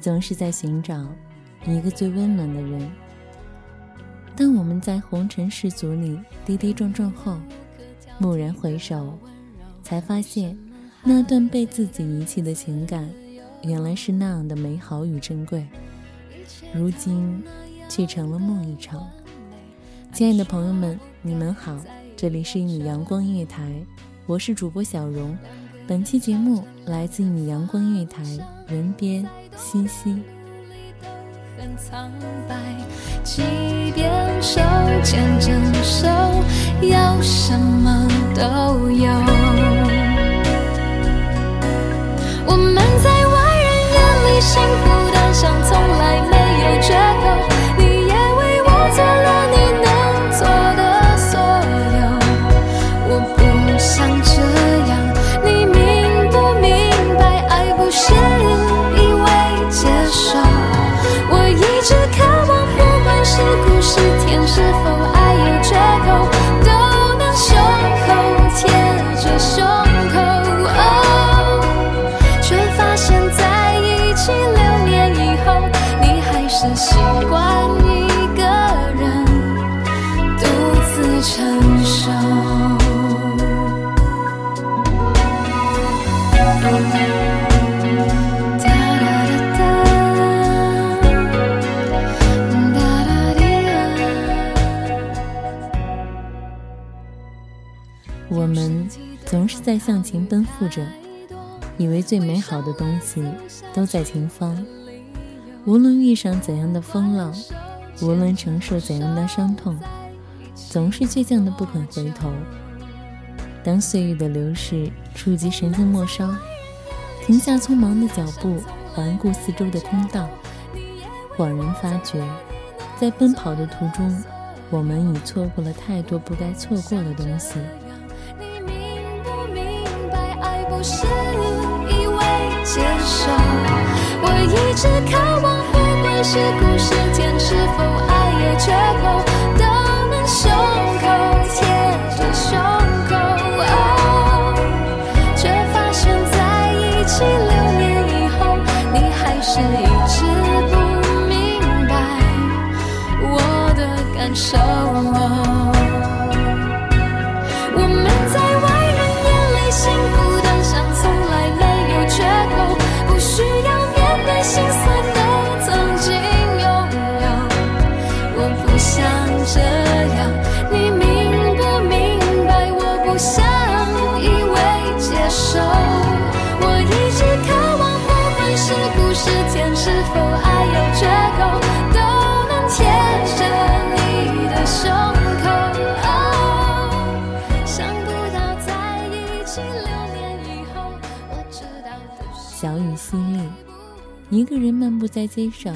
总是在寻找一个最温暖的人。当我们在红尘世俗里跌跌撞撞后，蓦然回首，才发现那段被自己遗弃的情感，原来是那样的美好与珍贵，如今却成了梦一场。亲爱的朋友们，你们好，这里是一米阳光音乐台，我是主播小荣。本期节目来自于阳光音乐台，人编西西。很苍白，即便手牵着手，要什么都有。我们在外人眼里幸福在向前奔赴着，以为最美好的东西都在前方。无论遇上怎样的风浪，无论承受怎样的伤痛，总是倔强的不肯回头。当岁月的流逝触及神经末梢，停下匆忙的脚步，环顾四周的通道，恍然发觉，在奔跑的途中，我们已错过了太多不该错过的东西。不？是一味接受。我一直渴望，不管是苦是甜，是否爱有缺口，都能胸口贴着胸口。哦，却发现在一起六年以后，你还是一直不明白我的感受。一个人漫步在街上，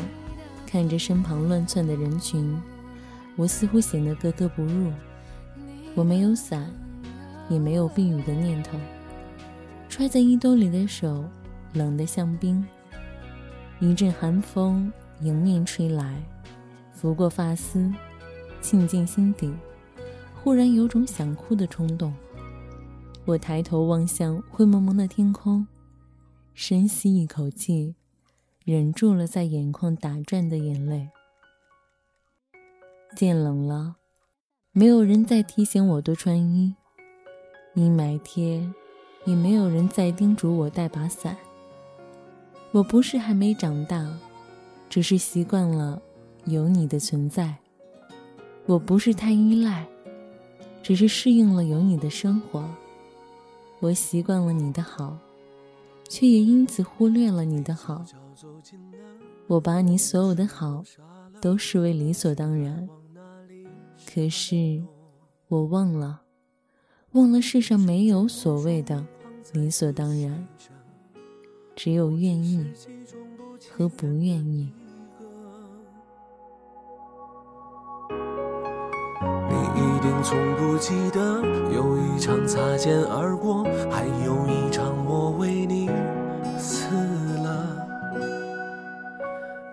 看着身旁乱窜的人群，我似乎显得格格不入。我没有伞，也没有避雨的念头。揣在衣兜里的手，冷得像冰。一阵寒风迎面吹来，拂过发丝，沁进心底，忽然有种想哭的冲动。我抬头望向灰蒙蒙的天空，深吸一口气，忍住了在眼眶打转的眼泪。渐冷了，没有人再提醒我多穿衣；阴霾天，也没有人再叮嘱我带把伞。我不是还没长大，只是习惯了有你的存在；我不是太依赖，只是适应了有你的生活。我习惯了你的好，却也因此忽略了你的好。我把你所有的好都视为理所当然，可是我忘了，忘了世上没有所谓的理所当然，只有愿意和不愿意。你一定从不记得有一场擦肩而过，还有一场我为你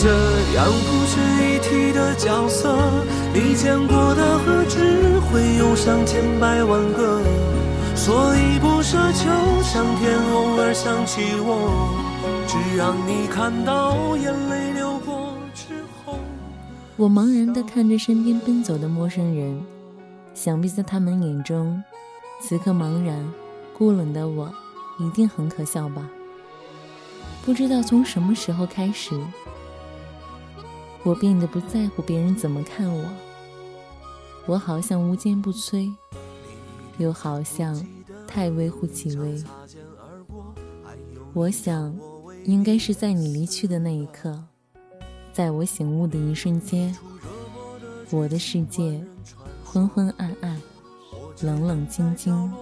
这样不值一提的角色，你见过的何止会有上千百万个？所以不奢求上天偶尔想起我，只让你看到眼泪流过之后。我茫然地看着身边奔走的陌生人。想必在他们眼中，此刻茫然、孤冷的我，一定很可笑吧？不知道从什么时候开始，我变得不在乎别人怎么看我。我好像无坚不摧，又好像太微乎其微。我想，应该是在你离去的那一刻，在我醒悟的一瞬间，我的世界。昏昏暗暗，冷冷清清。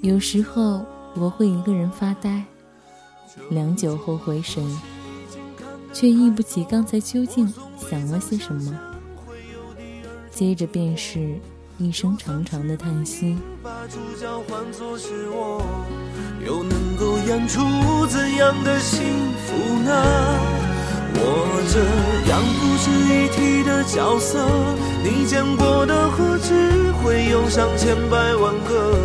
有时候我会一个人发呆，良久后回神，却忆不起刚才究竟想了些什么。接着便是一声长长的叹息。又能够演出怎样的幸福呢？我这样不值一提的角色，你见过的何止会有上千百万个？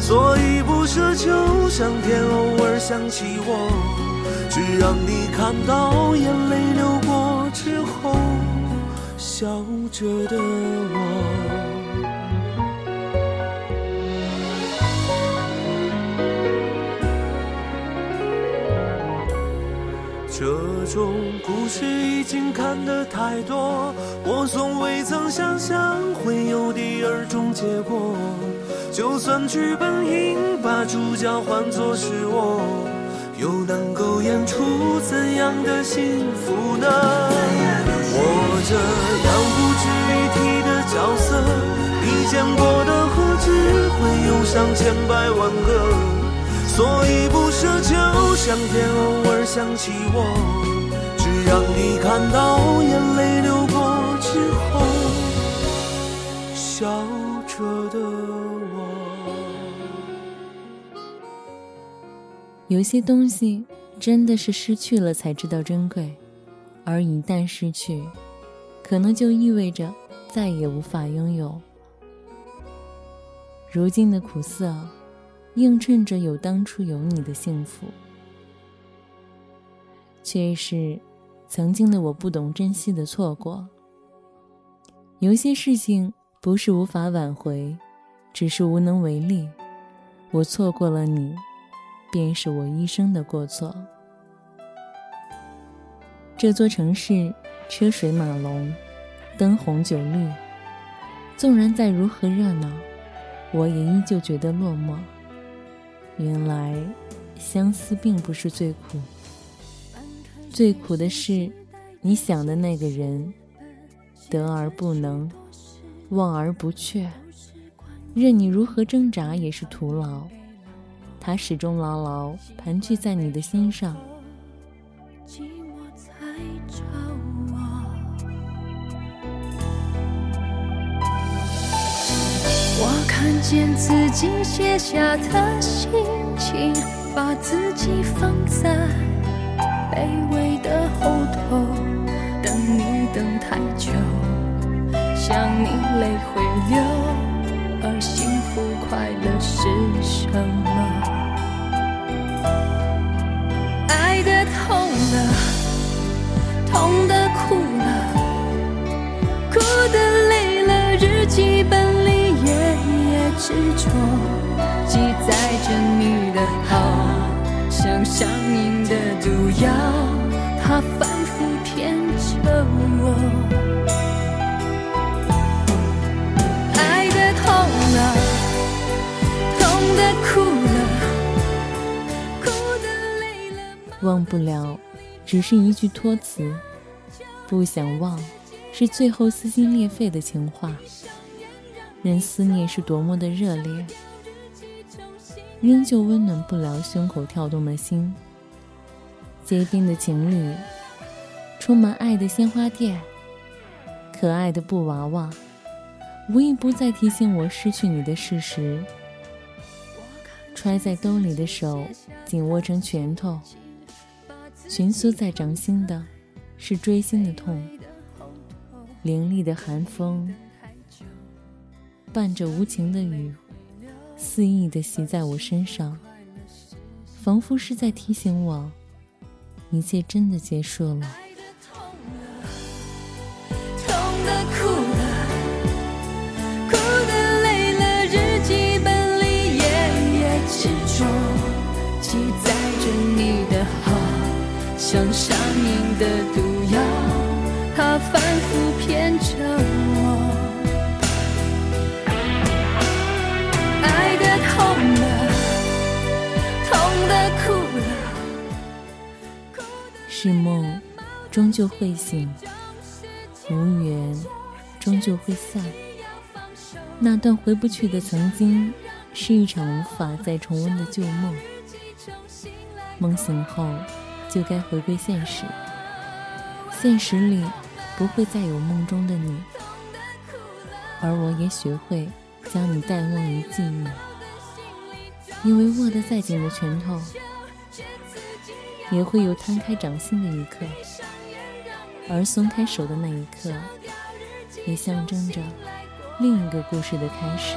所以不奢求上天偶尔想起我，只让你看到眼泪流过之后，笑着的我。这种故事已经看得太多，我从未曾想象会有第二种结果。就算剧本应把主角换作是我，又能演出怎样的幸福呢？我这样不值一提的角色，你见过的何止会有上千百万个？所以不奢求上天偶尔想起我，只让你看到眼泪流过之后，笑着的有些东西真的是失去了才知道珍贵，而一旦失去，可能就意味着再也无法拥有。如今的苦涩。映衬着有当初有你的幸福，却是曾经的我不懂珍惜的错过。有些事情不是无法挽回，只是无能为力。我错过了你，便是我一生的过错。这座城市车水马龙，灯红酒绿，纵然再如何热闹，我也依旧觉得落寞。原来，相思并不是最苦，最苦的是，你想的那个人，得而不能，望而不却，任你如何挣扎也是徒劳。他始终牢牢盘踞在你的心上。寂寞在找我。我看见自己写下的心情，把自己放在卑微的后头，等你等太久，想你泪会流，而幸福快乐是什么？着，记载着你的好，像上瘾的毒药，它反复骗着我。爱的痛了，痛的哭了，哭的累了。忘不了，只是一句托词；不想忘，是最后撕心裂肺的情话。任思念是多么的热烈，仍旧温暖不了胸口跳动的心。结冰的情侣，充满爱的鲜花店，可爱的布娃娃，无一不再提醒我失去你的事实。揣在兜里的手，紧握成拳头。蜷缩在掌心的，是锥心的痛。凌厉的寒风，伴着无情的雨，肆意地袭在我身上，仿佛是在提醒我，一切真的结束了。痛的哭了，哭的累了，日记本里页页执着，记载着你的好，像是梦，终究会醒；无缘，终究会散。那段回不去的曾经，是一场无法再重温的旧梦。梦醒后，就该回归现实。现实里，不会再有梦中的你，而我也学会将你淡忘于记忆。因为握得再紧的拳头，也会有摊开掌心的一刻，而松开手的那一刻，也象征着另一个故事的开始。